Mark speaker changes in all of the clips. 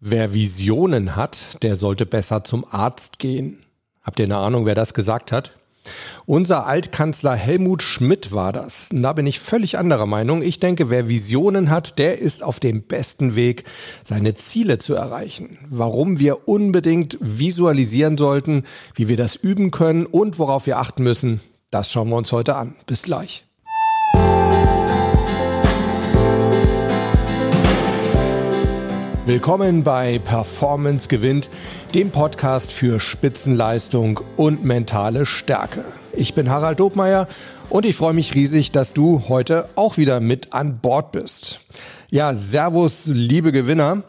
Speaker 1: Wer Visionen hat, der sollte besser zum Arzt gehen. Habt ihr eine Ahnung, wer das gesagt hat? Unser Altkanzler Helmut Schmidt war das. Da bin ich völlig anderer Meinung. Ich denke, wer Visionen hat, der ist auf dem besten Weg, seine Ziele zu erreichen. Warum wir unbedingt visualisieren sollten, wie wir das üben können und worauf wir achten müssen, das schauen wir uns heute an. Bis gleich. Willkommen bei Performance gewinnt, dem Podcast für Spitzenleistung und mentale Stärke. Ich bin Harald Dobmeier und ich freue mich riesig, dass du heute auch wieder mit an Bord bist. Ja, Servus, liebe Gewinner.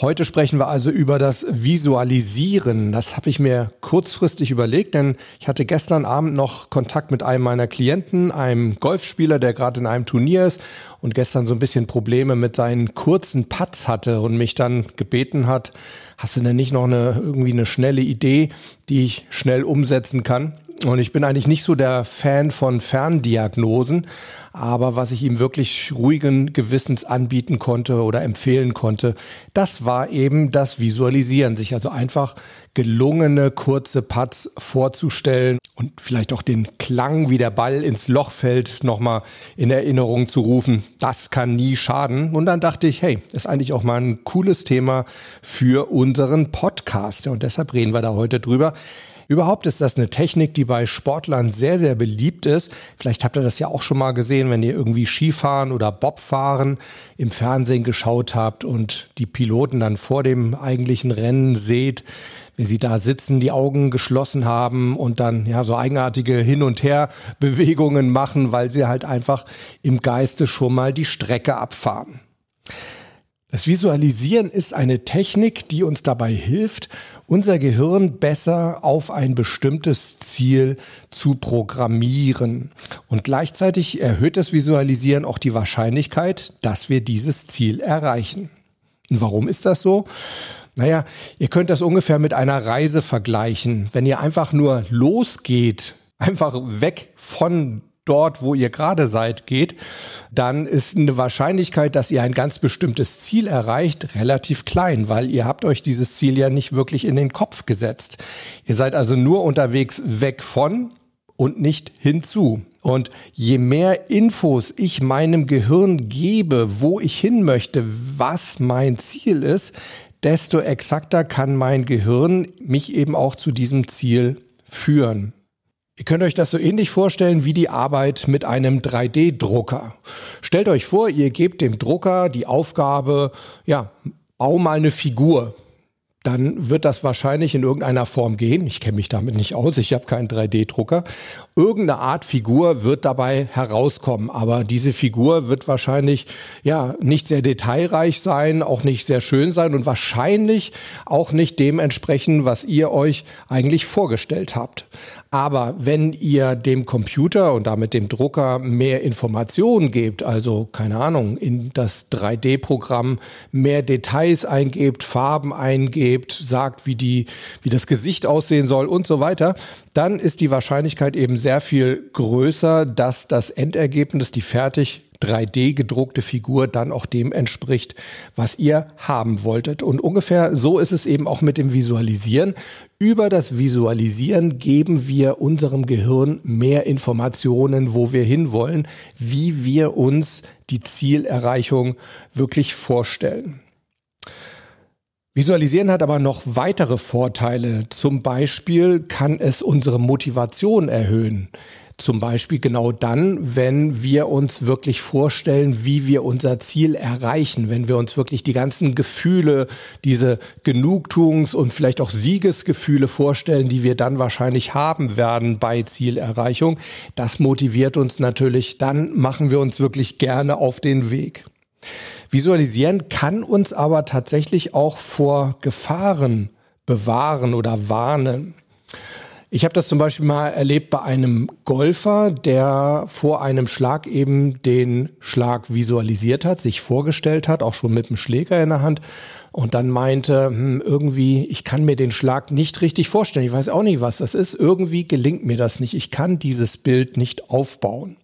Speaker 1: Heute sprechen wir also über das Visualisieren. Das habe ich mir kurzfristig überlegt, denn ich hatte gestern Abend noch Kontakt mit einem meiner Klienten, einem Golfspieler, der gerade in einem Turnier ist und gestern so ein bisschen Probleme mit seinen kurzen Putts hatte und mich dann gebeten hat, hast du denn nicht noch eine irgendwie eine schnelle Idee, die ich schnell umsetzen kann? Und ich bin eigentlich nicht so der Fan von Ferndiagnosen, aber was ich ihm wirklich ruhigen Gewissens anbieten konnte oder empfehlen konnte, das war eben das Visualisieren, sich also einfach gelungene kurze Putts vorzustellen und vielleicht auch den Klang, wie der Ball ins Loch fällt, nochmal in Erinnerung zu rufen. Das kann nie schaden. Und dann dachte ich, hey, ist eigentlich auch mal ein cooles Thema für unseren Podcast. Und deshalb reden wir da heute drüber. Überhaupt ist das eine Technik, die bei Sportlern sehr, sehr beliebt ist. Vielleicht habt ihr das ja auch schon mal gesehen, wenn ihr irgendwie Skifahren oder Bobfahren im Fernsehen geschaut habt und die Piloten dann vor dem eigentlichen Rennen seht, wie sie da sitzen, die Augen geschlossen haben und dann ja so eigenartige Hin- und Her-Bewegungen machen, weil sie halt einfach im Geiste schon mal die Strecke abfahren. Das Visualisieren ist eine Technik, die uns dabei hilft, unser Gehirn besser auf ein bestimmtes Ziel zu programmieren. Und gleichzeitig erhöht das Visualisieren auch die Wahrscheinlichkeit, dass wir dieses Ziel erreichen. Und warum ist das so? Naja, ihr könnt das ungefähr mit einer Reise vergleichen. Wenn ihr einfach nur losgeht, einfach weg von dort, wo ihr gerade seid, geht, dann ist eine Wahrscheinlichkeit, dass ihr ein ganz bestimmtes Ziel erreicht, relativ klein, weil ihr habt euch dieses Ziel ja nicht wirklich in den Kopf gesetzt. Ihr seid also nur unterwegs weg von und nicht hinzu. Und je mehr Infos ich meinem Gehirn gebe, wo ich hin möchte, was mein Ziel ist, desto exakter kann mein Gehirn mich eben auch zu diesem Ziel führen. Ihr könnt euch das so ähnlich vorstellen wie die Arbeit mit einem 3D-Drucker. Stellt euch vor, ihr gebt dem Drucker die Aufgabe, ja, bau mal eine Figur dann wird das wahrscheinlich in irgendeiner Form gehen. Ich kenne mich damit nicht aus, ich habe keinen 3D-Drucker. Irgendeine Art Figur wird dabei herauskommen, aber diese Figur wird wahrscheinlich ja nicht sehr detailreich sein, auch nicht sehr schön sein und wahrscheinlich auch nicht dem entsprechen, was ihr euch eigentlich vorgestellt habt. Aber wenn ihr dem Computer und damit dem Drucker mehr Informationen gebt, also keine Ahnung, in das 3D-Programm mehr Details eingebt, Farben eingebt, sagt, wie die, wie das Gesicht aussehen soll und so weiter, dann ist die Wahrscheinlichkeit eben sehr viel größer, dass das Endergebnis, die fertig 3D gedruckte Figur dann auch dem entspricht, was ihr haben wolltet. Und ungefähr so ist es eben auch mit dem Visualisieren. Über das Visualisieren geben wir unserem Gehirn mehr Informationen, wo wir hinwollen, wie wir uns die Zielerreichung wirklich vorstellen. Visualisieren hat aber noch weitere Vorteile. Zum Beispiel kann es unsere Motivation erhöhen. Zum Beispiel genau dann, wenn wir uns wirklich vorstellen, wie wir unser Ziel erreichen, wenn wir uns wirklich die ganzen Gefühle, diese Genugtuungs- und vielleicht auch Siegesgefühle vorstellen, die wir dann wahrscheinlich haben werden bei Zielerreichung. Das motiviert uns natürlich, dann machen wir uns wirklich gerne auf den Weg. Visualisieren kann uns aber tatsächlich auch vor Gefahren bewahren oder warnen. Ich habe das zum Beispiel mal erlebt bei einem Golfer, der vor einem Schlag eben den Schlag visualisiert hat, sich vorgestellt hat, auch schon mit dem Schläger in der Hand und dann meinte, hm, irgendwie, ich kann mir den Schlag nicht richtig vorstellen. Ich weiß auch nicht, was das ist. Irgendwie gelingt mir das nicht. Ich kann dieses Bild nicht aufbauen.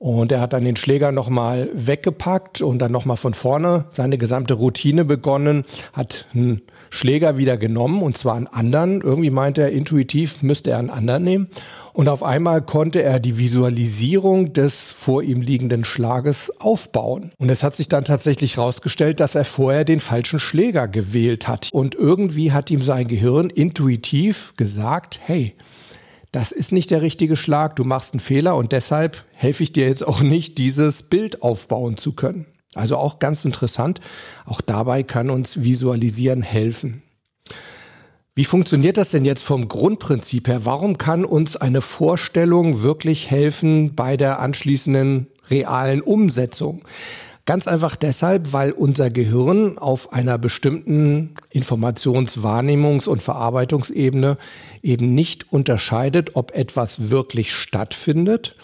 Speaker 1: Und er hat dann den Schläger nochmal weggepackt und dann nochmal von vorne seine gesamte Routine begonnen, hat einen Schläger wieder genommen und zwar einen anderen. Irgendwie meinte er, intuitiv müsste er einen anderen nehmen. Und auf einmal konnte er die Visualisierung des vor ihm liegenden Schlages aufbauen. Und es hat sich dann tatsächlich herausgestellt, dass er vorher den falschen Schläger gewählt hat. Und irgendwie hat ihm sein Gehirn intuitiv gesagt, hey, das ist nicht der richtige Schlag, du machst einen Fehler und deshalb helfe ich dir jetzt auch nicht, dieses Bild aufbauen zu können. Also auch ganz interessant, auch dabei kann uns Visualisieren helfen. Wie funktioniert das denn jetzt vom Grundprinzip her? Warum kann uns eine Vorstellung wirklich helfen bei der anschließenden realen Umsetzung? Ganz einfach deshalb, weil unser Gehirn auf einer bestimmten Informationswahrnehmungs- und Verarbeitungsebene eben nicht unterscheidet, ob etwas wirklich stattfindet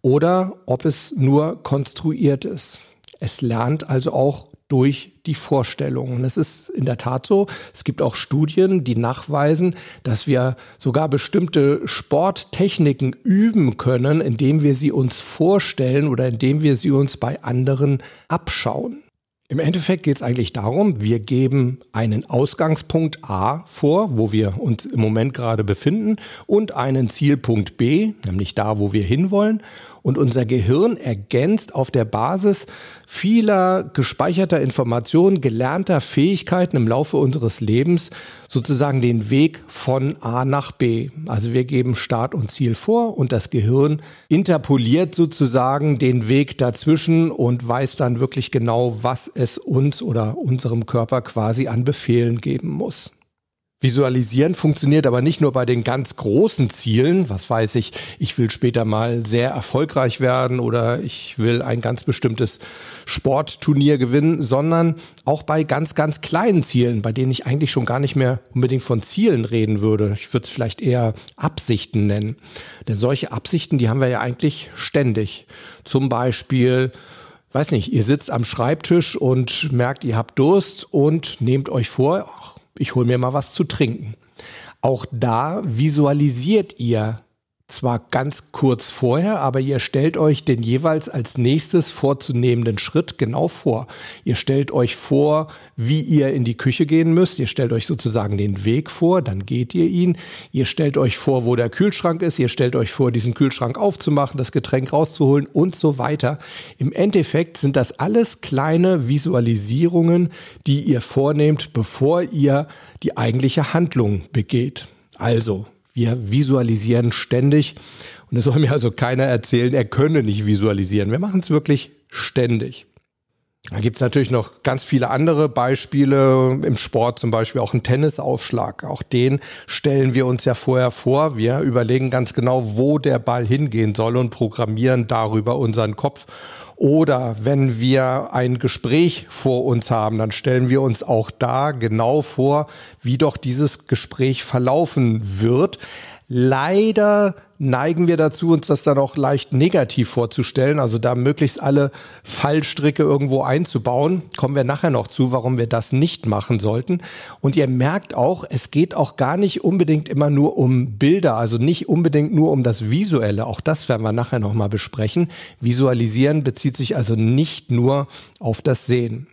Speaker 1: oder ob es nur konstruiert ist. Es lernt also auch durch die Vorstellungen. Es ist in der Tat so, es gibt auch Studien, die nachweisen, dass wir sogar bestimmte Sporttechniken üben können, indem wir sie uns vorstellen oder indem wir sie uns bei anderen abschauen. Im Endeffekt geht es eigentlich darum, wir geben einen Ausgangspunkt A vor, wo wir uns im Moment gerade befinden, und einen Zielpunkt B, nämlich da, wo wir hinwollen. Und unser Gehirn ergänzt auf der Basis vieler gespeicherter Informationen, gelernter Fähigkeiten im Laufe unseres Lebens sozusagen den Weg von A nach B. Also wir geben Start und Ziel vor und das Gehirn interpoliert sozusagen den Weg dazwischen und weiß dann wirklich genau, was es uns oder unserem Körper quasi an Befehlen geben muss. Visualisieren funktioniert aber nicht nur bei den ganz großen Zielen, was weiß ich, ich will später mal sehr erfolgreich werden oder ich will ein ganz bestimmtes Sportturnier gewinnen, sondern auch bei ganz, ganz kleinen Zielen, bei denen ich eigentlich schon gar nicht mehr unbedingt von Zielen reden würde. Ich würde es vielleicht eher Absichten nennen. Denn solche Absichten, die haben wir ja eigentlich ständig. Zum Beispiel, weiß nicht, ihr sitzt am Schreibtisch und merkt, ihr habt Durst und nehmt euch vor, ach, ich hole mir mal was zu trinken. Auch da visualisiert ihr zwar ganz kurz vorher, aber ihr stellt euch den jeweils als nächstes vorzunehmenden Schritt genau vor. Ihr stellt euch vor, wie ihr in die Küche gehen müsst. Ihr stellt euch sozusagen den Weg vor, dann geht ihr ihn. Ihr stellt euch vor, wo der Kühlschrank ist. Ihr stellt euch vor, diesen Kühlschrank aufzumachen, das Getränk rauszuholen und so weiter. Im Endeffekt sind das alles kleine Visualisierungen, die ihr vornehmt, bevor ihr die eigentliche Handlung begeht. Also, wir visualisieren ständig. Und es soll mir also keiner erzählen, er könne nicht visualisieren. Wir machen es wirklich ständig. Da gibt es natürlich noch ganz viele andere Beispiele im Sport, zum Beispiel auch ein Tennisaufschlag. Auch den stellen wir uns ja vorher vor. Wir überlegen ganz genau, wo der Ball hingehen soll und programmieren darüber unseren Kopf. Oder wenn wir ein Gespräch vor uns haben, dann stellen wir uns auch da genau vor, wie doch dieses Gespräch verlaufen wird. Leider neigen wir dazu, uns das dann auch leicht negativ vorzustellen, also da möglichst alle Fallstricke irgendwo einzubauen. Kommen wir nachher noch zu, warum wir das nicht machen sollten. Und ihr merkt auch, es geht auch gar nicht unbedingt immer nur um Bilder, also nicht unbedingt nur um das Visuelle. Auch das werden wir nachher nochmal besprechen. Visualisieren bezieht sich also nicht nur auf das Sehen.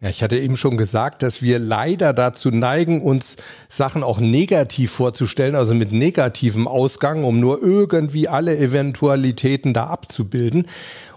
Speaker 1: Ja, ich hatte eben schon gesagt, dass wir leider dazu neigen, uns Sachen auch negativ vorzustellen, also mit negativem Ausgang, um nur irgendwie alle Eventualitäten da abzubilden.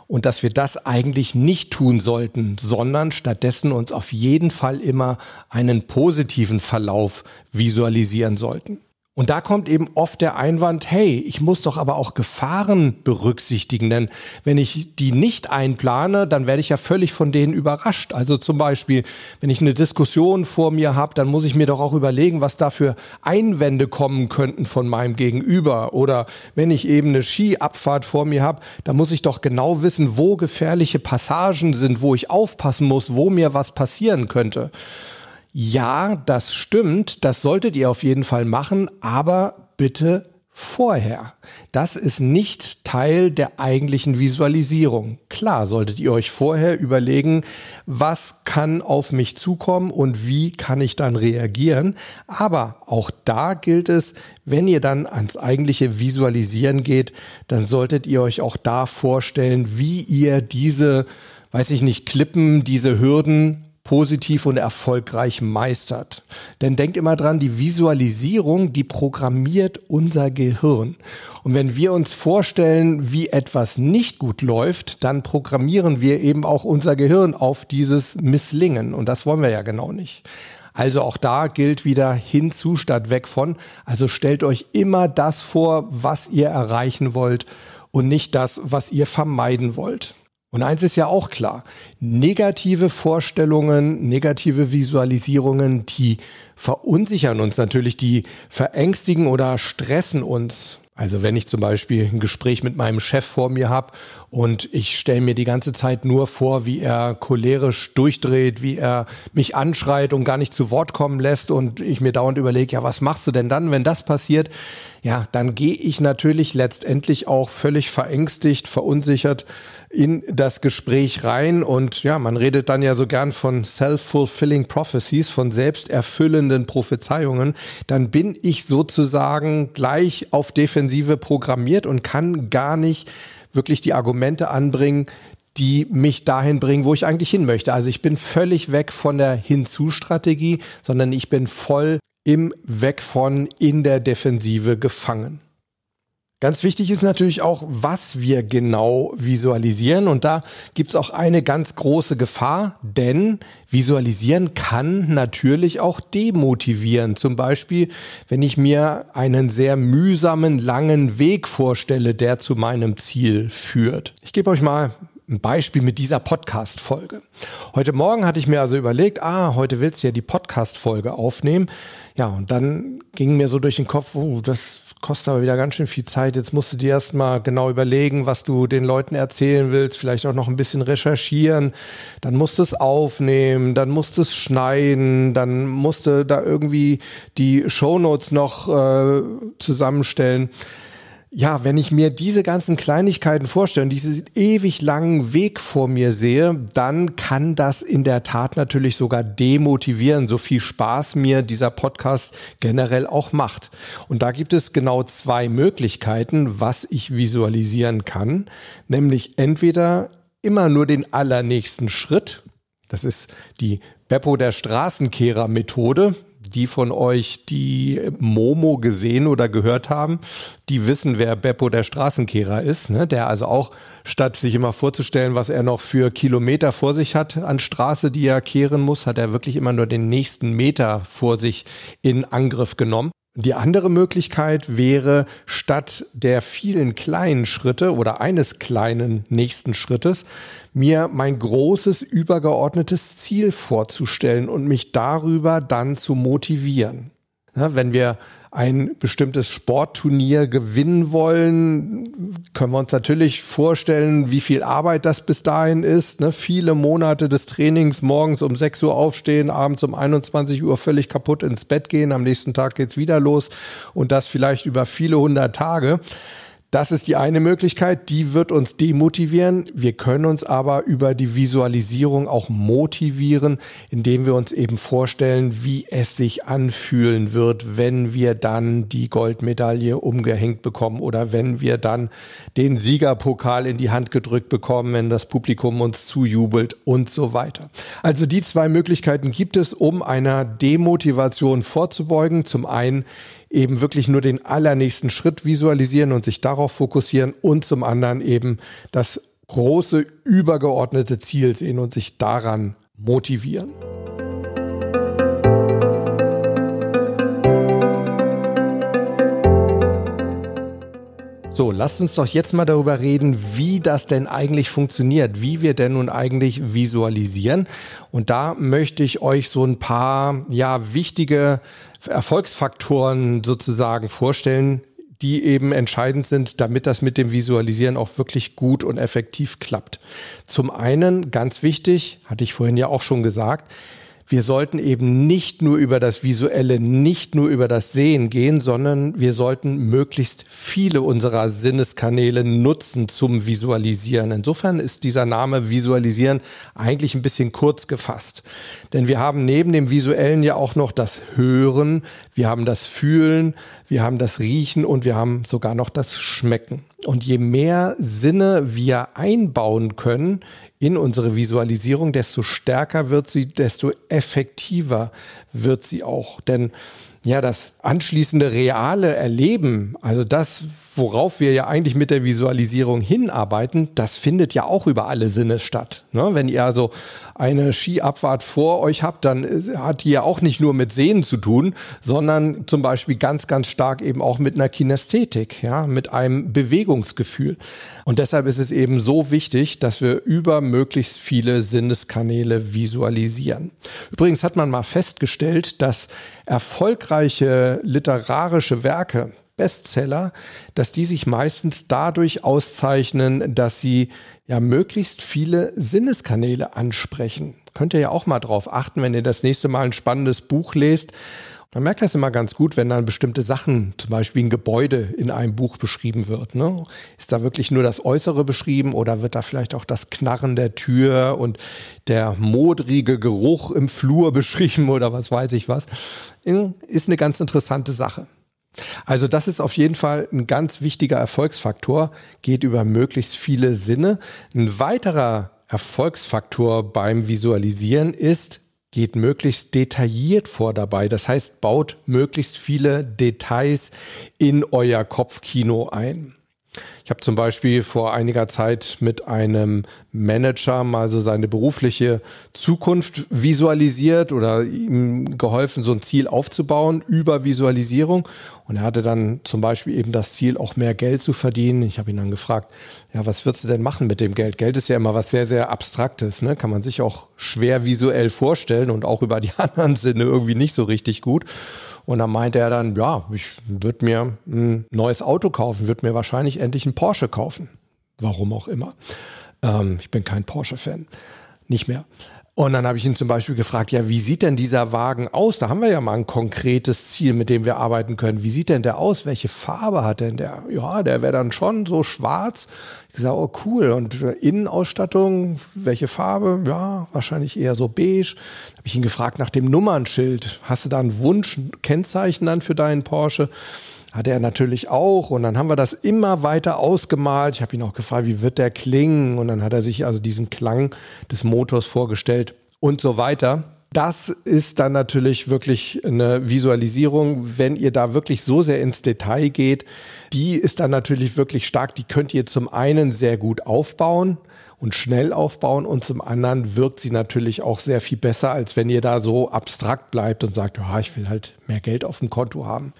Speaker 1: Und dass wir das eigentlich nicht tun sollten, sondern stattdessen uns auf jeden Fall immer einen positiven Verlauf visualisieren sollten. Und da kommt eben oft der Einwand, hey, ich muss doch aber auch Gefahren berücksichtigen, denn wenn ich die nicht einplane, dann werde ich ja völlig von denen überrascht. Also zum Beispiel, wenn ich eine Diskussion vor mir habe, dann muss ich mir doch auch überlegen, was da für Einwände kommen könnten von meinem Gegenüber. Oder wenn ich eben eine Skiabfahrt vor mir habe, dann muss ich doch genau wissen, wo gefährliche Passagen sind, wo ich aufpassen muss, wo mir was passieren könnte. Ja, das stimmt, das solltet ihr auf jeden Fall machen, aber bitte vorher. Das ist nicht Teil der eigentlichen Visualisierung. Klar solltet ihr euch vorher überlegen, was kann auf mich zukommen und wie kann ich dann reagieren. Aber auch da gilt es, wenn ihr dann ans eigentliche Visualisieren geht, dann solltet ihr euch auch da vorstellen, wie ihr diese, weiß ich nicht, Klippen, diese Hürden positiv und erfolgreich meistert. Denn denkt immer dran, die Visualisierung, die programmiert unser Gehirn. Und wenn wir uns vorstellen, wie etwas nicht gut läuft, dann programmieren wir eben auch unser Gehirn auf dieses Misslingen. Und das wollen wir ja genau nicht. Also auch da gilt wieder hinzu statt weg von. Also stellt euch immer das vor, was ihr erreichen wollt und nicht das, was ihr vermeiden wollt. Und eins ist ja auch klar, negative Vorstellungen, negative Visualisierungen, die verunsichern uns natürlich, die verängstigen oder stressen uns. Also wenn ich zum Beispiel ein Gespräch mit meinem Chef vor mir habe und ich stelle mir die ganze Zeit nur vor, wie er cholerisch durchdreht, wie er mich anschreit und gar nicht zu Wort kommen lässt und ich mir dauernd überlege, ja, was machst du denn dann, wenn das passiert? Ja, dann gehe ich natürlich letztendlich auch völlig verängstigt, verunsichert in das Gespräch rein und ja, man redet dann ja so gern von self-fulfilling prophecies, von selbsterfüllenden Prophezeiungen, dann bin ich sozusagen gleich auf Defensive programmiert und kann gar nicht wirklich die Argumente anbringen, die mich dahin bringen, wo ich eigentlich hin möchte. Also ich bin völlig weg von der Hinzu-Strategie, sondern ich bin voll im Weg von in der Defensive gefangen. Ganz wichtig ist natürlich auch, was wir genau visualisieren. Und da gibt es auch eine ganz große Gefahr, denn visualisieren kann natürlich auch demotivieren. Zum Beispiel, wenn ich mir einen sehr mühsamen, langen Weg vorstelle, der zu meinem Ziel führt. Ich gebe euch mal ein Beispiel mit dieser Podcast-Folge. Heute Morgen hatte ich mir also überlegt, ah, heute willst du ja die Podcast-Folge aufnehmen. Ja, und dann ging mir so durch den Kopf, oh, das kostet aber wieder ganz schön viel Zeit. Jetzt musst du dir erstmal genau überlegen, was du den Leuten erzählen willst, vielleicht auch noch ein bisschen recherchieren. Dann musst du es aufnehmen, dann musst du es schneiden, dann musst du da irgendwie die Shownotes noch äh, zusammenstellen ja, wenn ich mir diese ganzen Kleinigkeiten vorstelle und diesen ewig langen Weg vor mir sehe, dann kann das in der Tat natürlich sogar demotivieren, so viel Spaß mir dieser Podcast generell auch macht. Und da gibt es genau zwei Möglichkeiten, was ich visualisieren kann, nämlich entweder immer nur den allernächsten Schritt, das ist die Beppo der Straßenkehrer Methode die von euch, die Momo gesehen oder gehört haben, die wissen, wer Beppo der Straßenkehrer ist, ne? der also auch, statt sich immer vorzustellen, was er noch für Kilometer vor sich hat an Straße, die er kehren muss, hat er wirklich immer nur den nächsten Meter vor sich in Angriff genommen. Die andere Möglichkeit wäre, statt der vielen kleinen Schritte oder eines kleinen nächsten Schrittes, mir mein großes übergeordnetes Ziel vorzustellen und mich darüber dann zu motivieren. Ja, wenn wir ein bestimmtes Sportturnier gewinnen wollen, können wir uns natürlich vorstellen, wie viel Arbeit das bis dahin ist. Ne? Viele Monate des Trainings, morgens um 6 Uhr aufstehen, abends um 21 Uhr völlig kaputt ins Bett gehen, am nächsten Tag geht's wieder los und das vielleicht über viele hundert Tage. Das ist die eine Möglichkeit, die wird uns demotivieren. Wir können uns aber über die Visualisierung auch motivieren, indem wir uns eben vorstellen, wie es sich anfühlen wird, wenn wir dann die Goldmedaille umgehängt bekommen oder wenn wir dann den Siegerpokal in die Hand gedrückt bekommen, wenn das Publikum uns zujubelt und so weiter. Also die zwei Möglichkeiten gibt es, um einer Demotivation vorzubeugen. Zum einen eben wirklich nur den allernächsten Schritt visualisieren und sich darauf fokussieren und zum anderen eben das große übergeordnete Ziel sehen und sich daran motivieren. So, lasst uns doch jetzt mal darüber reden, wie das denn eigentlich funktioniert, wie wir denn nun eigentlich visualisieren. Und da möchte ich euch so ein paar, ja, wichtige Erfolgsfaktoren sozusagen vorstellen, die eben entscheidend sind, damit das mit dem Visualisieren auch wirklich gut und effektiv klappt. Zum einen, ganz wichtig, hatte ich vorhin ja auch schon gesagt, wir sollten eben nicht nur über das Visuelle, nicht nur über das Sehen gehen, sondern wir sollten möglichst viele unserer Sinneskanäle nutzen zum Visualisieren. Insofern ist dieser Name Visualisieren eigentlich ein bisschen kurz gefasst. Denn wir haben neben dem Visuellen ja auch noch das Hören, wir haben das Fühlen, wir haben das Riechen und wir haben sogar noch das Schmecken. Und je mehr Sinne wir einbauen können in unsere Visualisierung, desto stärker wird sie, desto effektiver wird sie auch. Denn ja, das anschließende reale Erleben, also das, worauf wir ja eigentlich mit der Visualisierung hinarbeiten, das findet ja auch über alle Sinne statt. Ne? Wenn ihr also eine Skiabfahrt vor euch habt, dann hat die ja auch nicht nur mit Sehen zu tun, sondern zum Beispiel ganz, ganz stark eben auch mit einer Kinästhetik, ja, mit einem Bewegungsgefühl. Und deshalb ist es eben so wichtig, dass wir über möglichst viele Sinneskanäle visualisieren. Übrigens hat man mal festgestellt, dass erfolgreiche literarische Werke, Bestseller, dass die sich meistens dadurch auszeichnen, dass sie ja möglichst viele Sinneskanäle ansprechen. Könnt ihr ja auch mal drauf achten, wenn ihr das nächste Mal ein spannendes Buch lest. Man merkt das immer ganz gut, wenn dann bestimmte Sachen, zum Beispiel ein Gebäude in einem Buch beschrieben wird. Ne? Ist da wirklich nur das Äußere beschrieben oder wird da vielleicht auch das Knarren der Tür und der modrige Geruch im Flur beschrieben oder was weiß ich was? Ist eine ganz interessante Sache. Also das ist auf jeden Fall ein ganz wichtiger Erfolgsfaktor, geht über möglichst viele Sinne. Ein weiterer Erfolgsfaktor beim Visualisieren ist, geht möglichst detailliert vor dabei. Das heißt, baut möglichst viele Details in euer Kopfkino ein. Ich habe zum Beispiel vor einiger Zeit mit einem Manager mal so seine berufliche Zukunft visualisiert oder ihm geholfen, so ein Ziel aufzubauen über Visualisierung. Und er hatte dann zum Beispiel eben das Ziel, auch mehr Geld zu verdienen. Ich habe ihn dann gefragt, ja, was würdest du denn machen mit dem Geld? Geld ist ja immer was sehr, sehr Abstraktes, ne? Kann man sich auch schwer visuell vorstellen und auch über die anderen Sinne irgendwie nicht so richtig gut. Und dann meinte er dann, ja, ich würde mir ein neues Auto kaufen, würde mir wahrscheinlich endlich ein Porsche kaufen. Warum auch immer. Ähm, ich bin kein Porsche-Fan. Nicht mehr. Und dann habe ich ihn zum Beispiel gefragt, ja, wie sieht denn dieser Wagen aus? Da haben wir ja mal ein konkretes Ziel, mit dem wir arbeiten können. Wie sieht denn der aus? Welche Farbe hat denn der? Ja, der wäre dann schon so schwarz. Ich sage, oh cool. Und Innenausstattung, welche Farbe? Ja, wahrscheinlich eher so beige. Habe ich ihn gefragt nach dem Nummernschild. Hast du da einen Wunsch, Kennzeichen dann für deinen Porsche? Hatte er natürlich auch. Und dann haben wir das immer weiter ausgemalt. Ich habe ihn auch gefragt, wie wird der klingen? Und dann hat er sich also diesen Klang des Motors vorgestellt und so weiter. Das ist dann natürlich wirklich eine Visualisierung, wenn ihr da wirklich so sehr ins Detail geht. Die ist dann natürlich wirklich stark. Die könnt ihr zum einen sehr gut aufbauen und schnell aufbauen und zum anderen wirkt sie natürlich auch sehr viel besser, als wenn ihr da so abstrakt bleibt und sagt, ja, ich will halt mehr Geld auf dem Konto haben.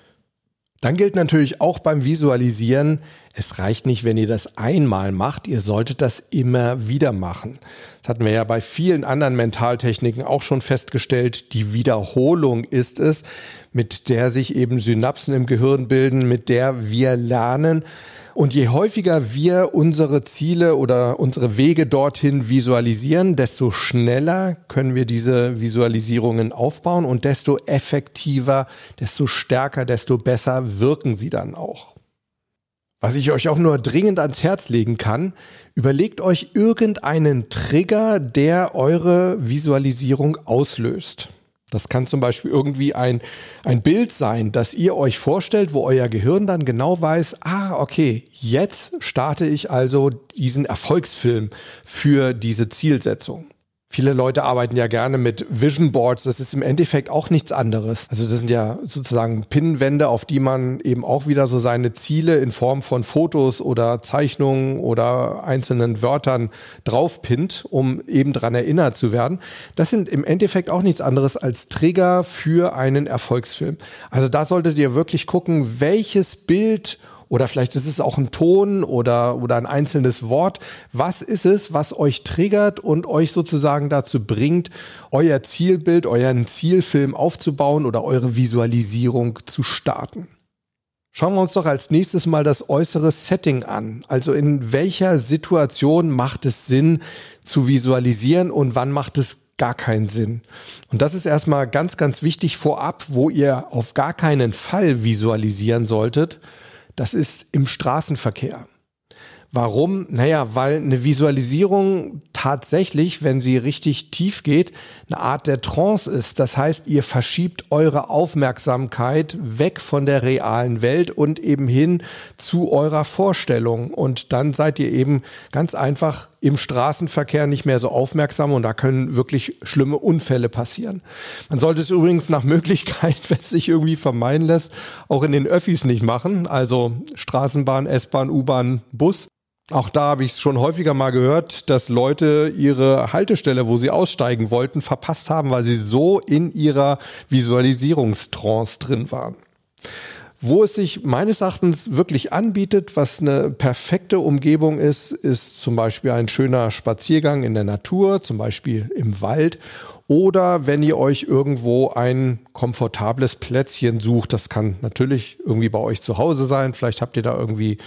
Speaker 1: Dann gilt natürlich auch beim Visualisieren, es reicht nicht, wenn ihr das einmal macht, ihr solltet das immer wieder machen. Das hatten wir ja bei vielen anderen Mentaltechniken auch schon festgestellt. Die Wiederholung ist es, mit der sich eben Synapsen im Gehirn bilden, mit der wir lernen. Und je häufiger wir unsere Ziele oder unsere Wege dorthin visualisieren, desto schneller können wir diese Visualisierungen aufbauen und desto effektiver, desto stärker, desto besser wirken sie dann auch. Was ich euch auch nur dringend ans Herz legen kann, überlegt euch irgendeinen Trigger, der eure Visualisierung auslöst. Das kann zum Beispiel irgendwie ein, ein Bild sein, das ihr euch vorstellt, wo euer Gehirn dann genau weiß, ah, okay, jetzt starte ich also diesen Erfolgsfilm für diese Zielsetzung. Viele Leute arbeiten ja gerne mit Vision Boards. Das ist im Endeffekt auch nichts anderes. Also das sind ja sozusagen Pinnwände, auf die man eben auch wieder so seine Ziele in Form von Fotos oder Zeichnungen oder einzelnen Wörtern draufpinnt, um eben dran erinnert zu werden. Das sind im Endeffekt auch nichts anderes als Trigger für einen Erfolgsfilm. Also da solltet ihr wirklich gucken, welches Bild oder vielleicht ist es auch ein Ton oder, oder ein einzelnes Wort. Was ist es, was euch triggert und euch sozusagen dazu bringt, euer Zielbild, euren Zielfilm aufzubauen oder eure Visualisierung zu starten? Schauen wir uns doch als nächstes mal das äußere Setting an. Also in welcher Situation macht es Sinn zu visualisieren und wann macht es gar keinen Sinn. Und das ist erstmal ganz, ganz wichtig vorab, wo ihr auf gar keinen Fall visualisieren solltet. Das ist im Straßenverkehr. Warum? Naja, weil eine Visualisierung tatsächlich, wenn sie richtig tief geht, eine Art der Trance ist. Das heißt, ihr verschiebt eure Aufmerksamkeit weg von der realen Welt und eben hin zu eurer Vorstellung. Und dann seid ihr eben ganz einfach im Straßenverkehr nicht mehr so aufmerksam und da können wirklich schlimme Unfälle passieren. Man sollte es übrigens nach Möglichkeit, wenn es sich irgendwie vermeiden lässt, auch in den Öffis nicht machen. Also Straßenbahn, S-Bahn, U-Bahn, Bus. Auch da habe ich es schon häufiger mal gehört, dass Leute ihre Haltestelle, wo sie aussteigen wollten, verpasst haben, weil sie so in ihrer Visualisierungstrance drin waren. Wo es sich meines Erachtens wirklich anbietet, was eine perfekte Umgebung ist, ist zum Beispiel ein schöner Spaziergang in der Natur, zum Beispiel im Wald oder wenn ihr euch irgendwo ein komfortables Plätzchen sucht, das kann natürlich irgendwie bei euch zu Hause sein. Vielleicht habt ihr da irgendwie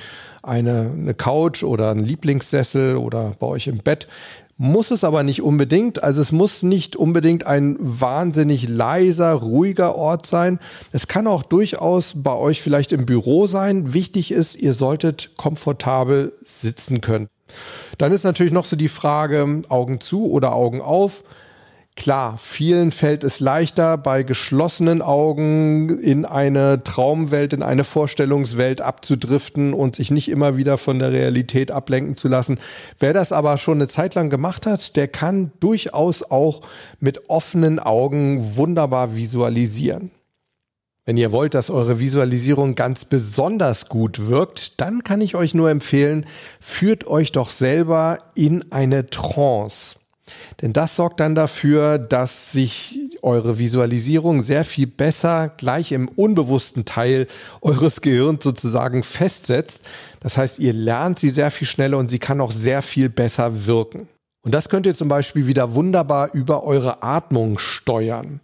Speaker 1: eine, eine Couch oder einen Lieblingssessel oder bei euch im Bett. Muss es aber nicht unbedingt. Also es muss nicht unbedingt ein wahnsinnig leiser, ruhiger Ort sein. Es kann auch durchaus bei euch vielleicht im Büro sein. Wichtig ist, ihr solltet komfortabel sitzen können. Dann ist natürlich noch so die Frage, Augen zu oder Augen auf. Klar, vielen fällt es leichter, bei geschlossenen Augen in eine Traumwelt, in eine Vorstellungswelt abzudriften und sich nicht immer wieder von der Realität ablenken zu lassen. Wer das aber schon eine Zeit lang gemacht hat, der kann durchaus auch mit offenen Augen wunderbar visualisieren. Wenn ihr wollt, dass eure Visualisierung ganz besonders gut wirkt, dann kann ich euch nur empfehlen, führt euch doch selber in eine Trance. Denn das sorgt dann dafür, dass sich eure Visualisierung sehr viel besser gleich im unbewussten Teil eures Gehirns sozusagen festsetzt. Das heißt, ihr lernt sie sehr viel schneller und sie kann auch sehr viel besser wirken. Und das könnt ihr zum Beispiel wieder wunderbar über eure Atmung steuern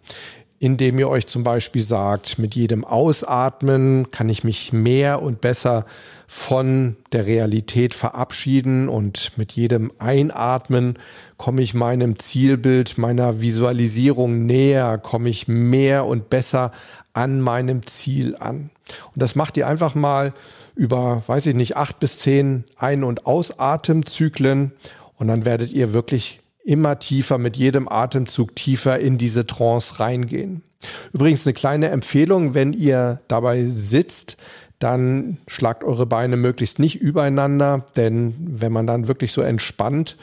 Speaker 1: indem ihr euch zum Beispiel sagt, mit jedem Ausatmen kann ich mich mehr und besser von der Realität verabschieden und mit jedem Einatmen komme ich meinem Zielbild, meiner Visualisierung näher, komme ich mehr und besser an meinem Ziel an. Und das macht ihr einfach mal über, weiß ich nicht, acht bis zehn Ein- und Ausatemzyklen und dann werdet ihr wirklich immer tiefer, mit jedem Atemzug tiefer in diese Trance reingehen. Übrigens eine kleine Empfehlung, wenn ihr dabei sitzt, dann schlagt eure Beine möglichst nicht übereinander, denn wenn man dann wirklich so entspannt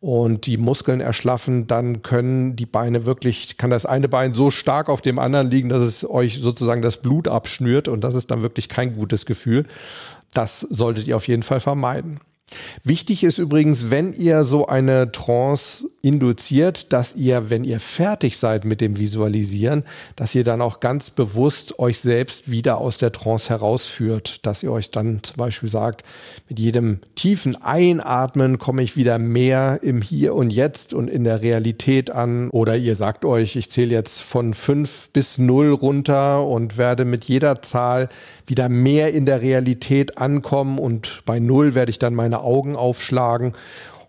Speaker 1: und die Muskeln erschlaffen, dann können die Beine wirklich, kann das eine Bein so stark auf dem anderen liegen, dass es euch sozusagen das Blut abschnürt und das ist dann wirklich kein gutes Gefühl. Das solltet ihr auf jeden Fall vermeiden. Wichtig ist übrigens, wenn ihr so eine Trance induziert, dass ihr, wenn ihr fertig seid mit dem Visualisieren, dass ihr dann auch ganz bewusst euch selbst wieder aus der Trance herausführt, dass ihr euch dann zum Beispiel sagt, mit jedem tiefen Einatmen komme ich wieder mehr im Hier und Jetzt und in der Realität an. Oder ihr sagt euch, ich zähle jetzt von fünf bis null runter und werde mit jeder Zahl wieder mehr in der Realität ankommen und bei null werde ich dann meine Augen aufschlagen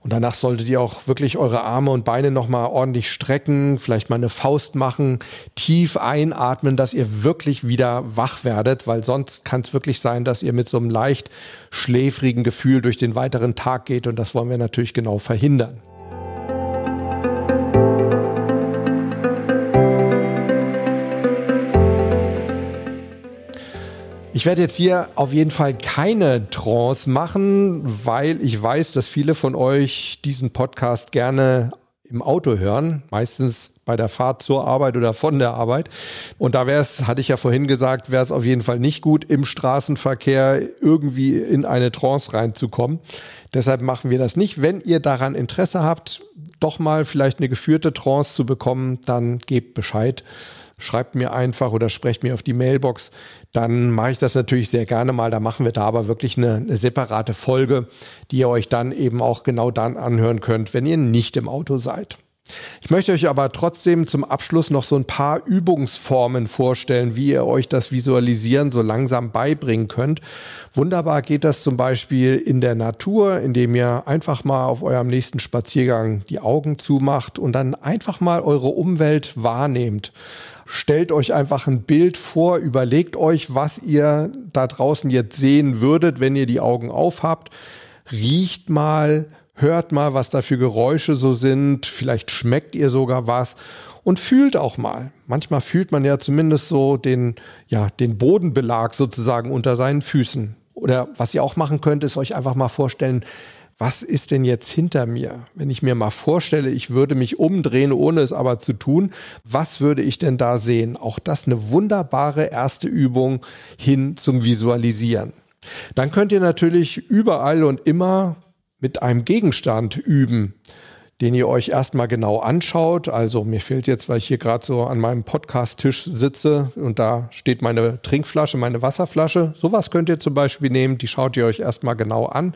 Speaker 1: und danach solltet ihr auch wirklich eure Arme und Beine nochmal ordentlich strecken, vielleicht mal eine Faust machen, tief einatmen, dass ihr wirklich wieder wach werdet, weil sonst kann es wirklich sein, dass ihr mit so einem leicht schläfrigen Gefühl durch den weiteren Tag geht und das wollen wir natürlich genau verhindern. Ich werde jetzt hier auf jeden Fall keine Trance machen, weil ich weiß, dass viele von euch diesen Podcast gerne im Auto hören, meistens bei der Fahrt zur Arbeit oder von der Arbeit. Und da wäre es, hatte ich ja vorhin gesagt, wäre es auf jeden Fall nicht gut, im Straßenverkehr irgendwie in eine Trance reinzukommen. Deshalb machen wir das nicht. Wenn ihr daran Interesse habt, doch mal vielleicht eine geführte Trance zu bekommen, dann gebt Bescheid schreibt mir einfach oder sprecht mir auf die Mailbox, dann mache ich das natürlich sehr gerne mal. Da machen wir da aber wirklich eine, eine, separate Folge, die ihr euch dann eben auch genau dann anhören könnt, wenn ihr nicht im Auto seid. Ich möchte euch aber trotzdem zum Abschluss noch so ein paar Übungsformen vorstellen, wie ihr euch das Visualisieren so langsam beibringen könnt. Wunderbar geht das zum Beispiel in der Natur, indem ihr einfach mal auf eurem nächsten Spaziergang die Augen zumacht und dann einfach mal eure Umwelt wahrnehmt. Stellt euch einfach ein Bild vor, überlegt euch, was ihr da draußen jetzt sehen würdet, wenn ihr die Augen aufhabt. Riecht mal, hört mal, was da für Geräusche so sind, vielleicht schmeckt ihr sogar was und fühlt auch mal. Manchmal fühlt man ja zumindest so den, ja, den Bodenbelag sozusagen unter seinen Füßen. Oder was ihr auch machen könnt, ist euch einfach mal vorstellen, was ist denn jetzt hinter mir? Wenn ich mir mal vorstelle, ich würde mich umdrehen, ohne es aber zu tun, was würde ich denn da sehen? Auch das eine wunderbare erste Übung hin zum Visualisieren. Dann könnt ihr natürlich überall und immer mit einem Gegenstand üben, den ihr euch erstmal genau anschaut. Also mir fehlt jetzt, weil ich hier gerade so an meinem Podcast-Tisch sitze und da steht meine Trinkflasche, meine Wasserflasche. Sowas könnt ihr zum Beispiel nehmen, die schaut ihr euch erstmal genau an.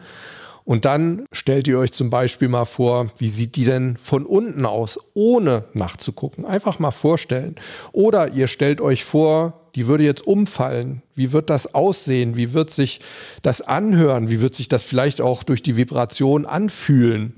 Speaker 1: Und dann stellt ihr euch zum Beispiel mal vor, wie sieht die denn von unten aus, ohne nachzugucken. Einfach mal vorstellen. Oder ihr stellt euch vor, die würde jetzt umfallen. Wie wird das aussehen? Wie wird sich das anhören? Wie wird sich das vielleicht auch durch die Vibration anfühlen?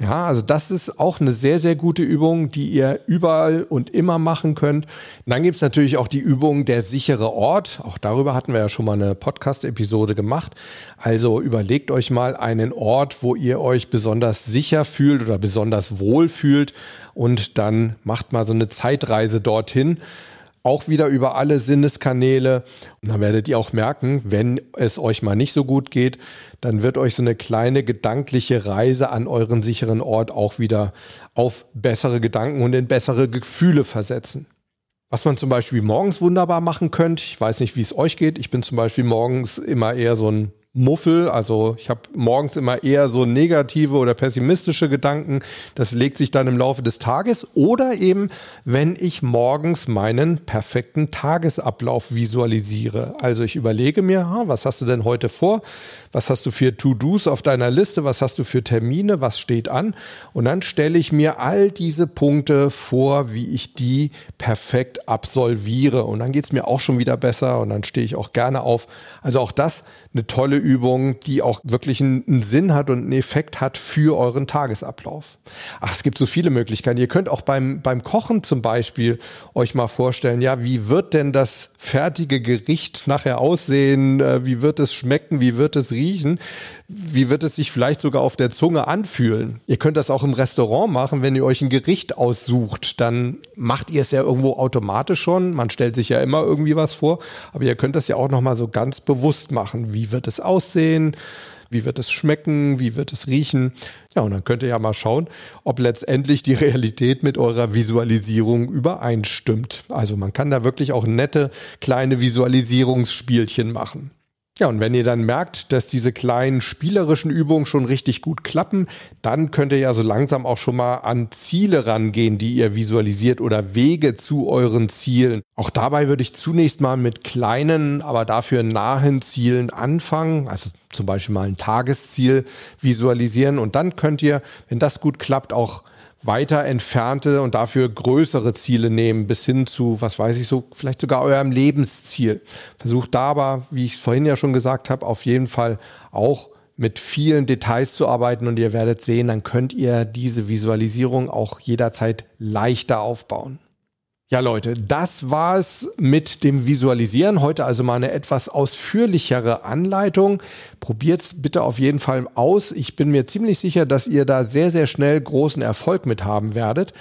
Speaker 1: Ja, also das ist auch eine sehr, sehr gute Übung, die ihr überall und immer machen könnt. Dann gibt's natürlich auch die Übung der sichere Ort. Auch darüber hatten wir ja schon mal eine Podcast-Episode gemacht. Also überlegt euch mal einen Ort, wo ihr euch besonders sicher fühlt oder besonders wohl fühlt und dann macht mal so eine Zeitreise dorthin auch wieder über alle Sinneskanäle. Und dann werdet ihr auch merken, wenn es euch mal nicht so gut geht, dann wird euch so eine kleine gedankliche Reise an euren sicheren Ort auch wieder auf bessere Gedanken und in bessere Gefühle versetzen. Was man zum Beispiel morgens wunderbar machen könnte, ich weiß nicht, wie es euch geht, ich bin zum Beispiel morgens immer eher so ein Muffel. Also ich habe morgens immer eher so negative oder pessimistische Gedanken. Das legt sich dann im Laufe des Tages. Oder eben, wenn ich morgens meinen perfekten Tagesablauf visualisiere. Also ich überlege mir, was hast du denn heute vor? Was hast du für To-Dos auf deiner Liste? Was hast du für Termine? Was steht an? Und dann stelle ich mir all diese Punkte vor, wie ich die perfekt absolviere. Und dann geht es mir auch schon wieder besser und dann stehe ich auch gerne auf. Also auch das eine tolle Übung, die auch wirklich einen, Sinn hat und einen Effekt hat für euren Tagesablauf. Ach, es gibt so viele Möglichkeiten. Ihr könnt auch beim, beim Kochen zum Beispiel euch mal vorstellen, ja, wie wird denn das fertige Gericht nachher aussehen? Äh, wie wird es schmecken? Wie wird es riechen? Wie wird es sich vielleicht sogar auf der Zunge anfühlen? Ihr könnt das auch im Restaurant machen, wenn ihr euch ein Gericht aussucht, dann macht ihr es ja irgendwo automatisch schon. Man stellt sich ja immer irgendwie was vor, aber ihr könnt das ja auch noch mal so ganz bewusst machen. Wie wird es aussehen? Wie wird es schmecken? Wie wird es riechen? Ja, und dann könnt ihr ja mal schauen, ob letztendlich die Realität mit eurer Visualisierung übereinstimmt. Also man kann da wirklich auch nette kleine Visualisierungsspielchen machen. Ja, und wenn ihr dann merkt, dass diese kleinen spielerischen Übungen schon richtig gut klappen, dann könnt ihr ja so langsam auch schon mal an Ziele rangehen, die ihr visualisiert oder Wege zu euren Zielen. Auch dabei würde ich zunächst mal mit kleinen, aber dafür nahen Zielen anfangen. Also zum Beispiel mal ein Tagesziel visualisieren und dann könnt ihr, wenn das gut klappt, auch weiter entfernte und dafür größere Ziele nehmen, bis hin zu, was weiß ich so, vielleicht sogar eurem Lebensziel. Versucht da aber, wie ich vorhin ja schon gesagt habe, auf jeden Fall auch mit vielen Details zu arbeiten und ihr werdet sehen, dann könnt ihr diese Visualisierung auch jederzeit leichter aufbauen. Ja, Leute, das war es mit dem Visualisieren. Heute also mal eine etwas ausführlichere Anleitung. Probiert's bitte auf jeden Fall aus. Ich bin mir ziemlich sicher, dass ihr da sehr, sehr schnell großen Erfolg mit haben werdet.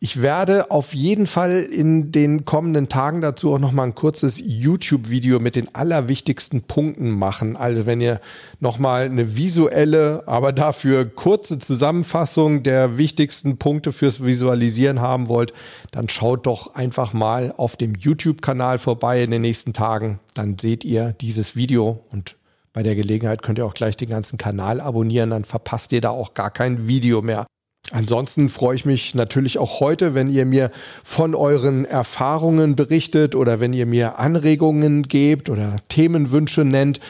Speaker 1: Ich werde auf jeden Fall in den kommenden Tagen dazu auch noch mal ein kurzes YouTube-Video mit den allerwichtigsten Punkten machen. Also wenn ihr noch mal eine visuelle, aber dafür kurze Zusammenfassung der wichtigsten Punkte fürs Visualisieren haben wollt, dann schaut doch einfach mal auf dem YouTube-Kanal vorbei in den nächsten Tagen. Dann seht ihr dieses Video und bei der Gelegenheit könnt ihr auch gleich den ganzen Kanal abonnieren, dann verpasst ihr da auch gar kein Video mehr. Ansonsten freue ich mich natürlich auch heute, wenn ihr mir von euren Erfahrungen berichtet oder wenn ihr mir Anregungen gebt oder Themenwünsche nennt.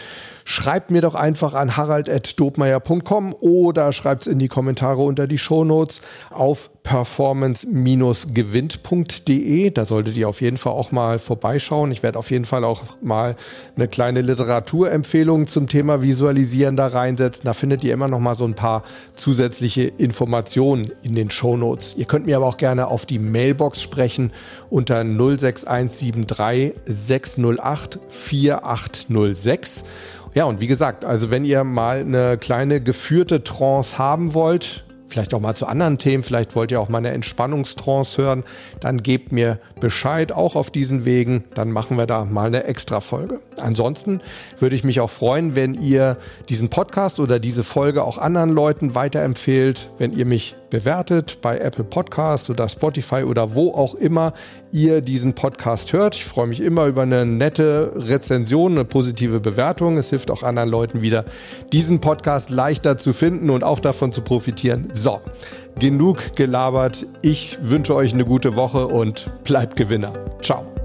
Speaker 1: schreibt mir doch einfach an harald.dobmeier.com oder schreibt es in die Kommentare unter die Shownotes auf performance-gewinnt.de. Da solltet ihr auf jeden Fall auch mal vorbeischauen. Ich werde auf jeden Fall auch mal eine kleine Literaturempfehlung zum Thema Visualisieren da reinsetzen. Da findet ihr immer noch mal so ein paar zusätzliche Informationen in den Shownotes. Ihr könnt mir aber auch gerne auf die Mailbox sprechen unter 06173 608 4806. Ja, und wie gesagt, also wenn ihr mal eine kleine geführte Trance haben wollt, vielleicht auch mal zu anderen Themen, vielleicht wollt ihr auch mal eine Entspannungstrance hören, dann gebt mir Bescheid, auch auf diesen Wegen, dann machen wir da mal eine extra Folge. Ansonsten würde ich mich auch freuen, wenn ihr diesen Podcast oder diese Folge auch anderen Leuten weiterempfehlt, wenn ihr mich bewertet bei Apple Podcasts oder Spotify oder wo auch immer ihr diesen Podcast hört. Ich freue mich immer über eine nette Rezension, eine positive Bewertung. Es hilft auch anderen Leuten wieder, diesen Podcast leichter zu finden und auch davon zu profitieren. So, genug gelabert. Ich wünsche euch eine gute Woche und bleibt Gewinner. Ciao.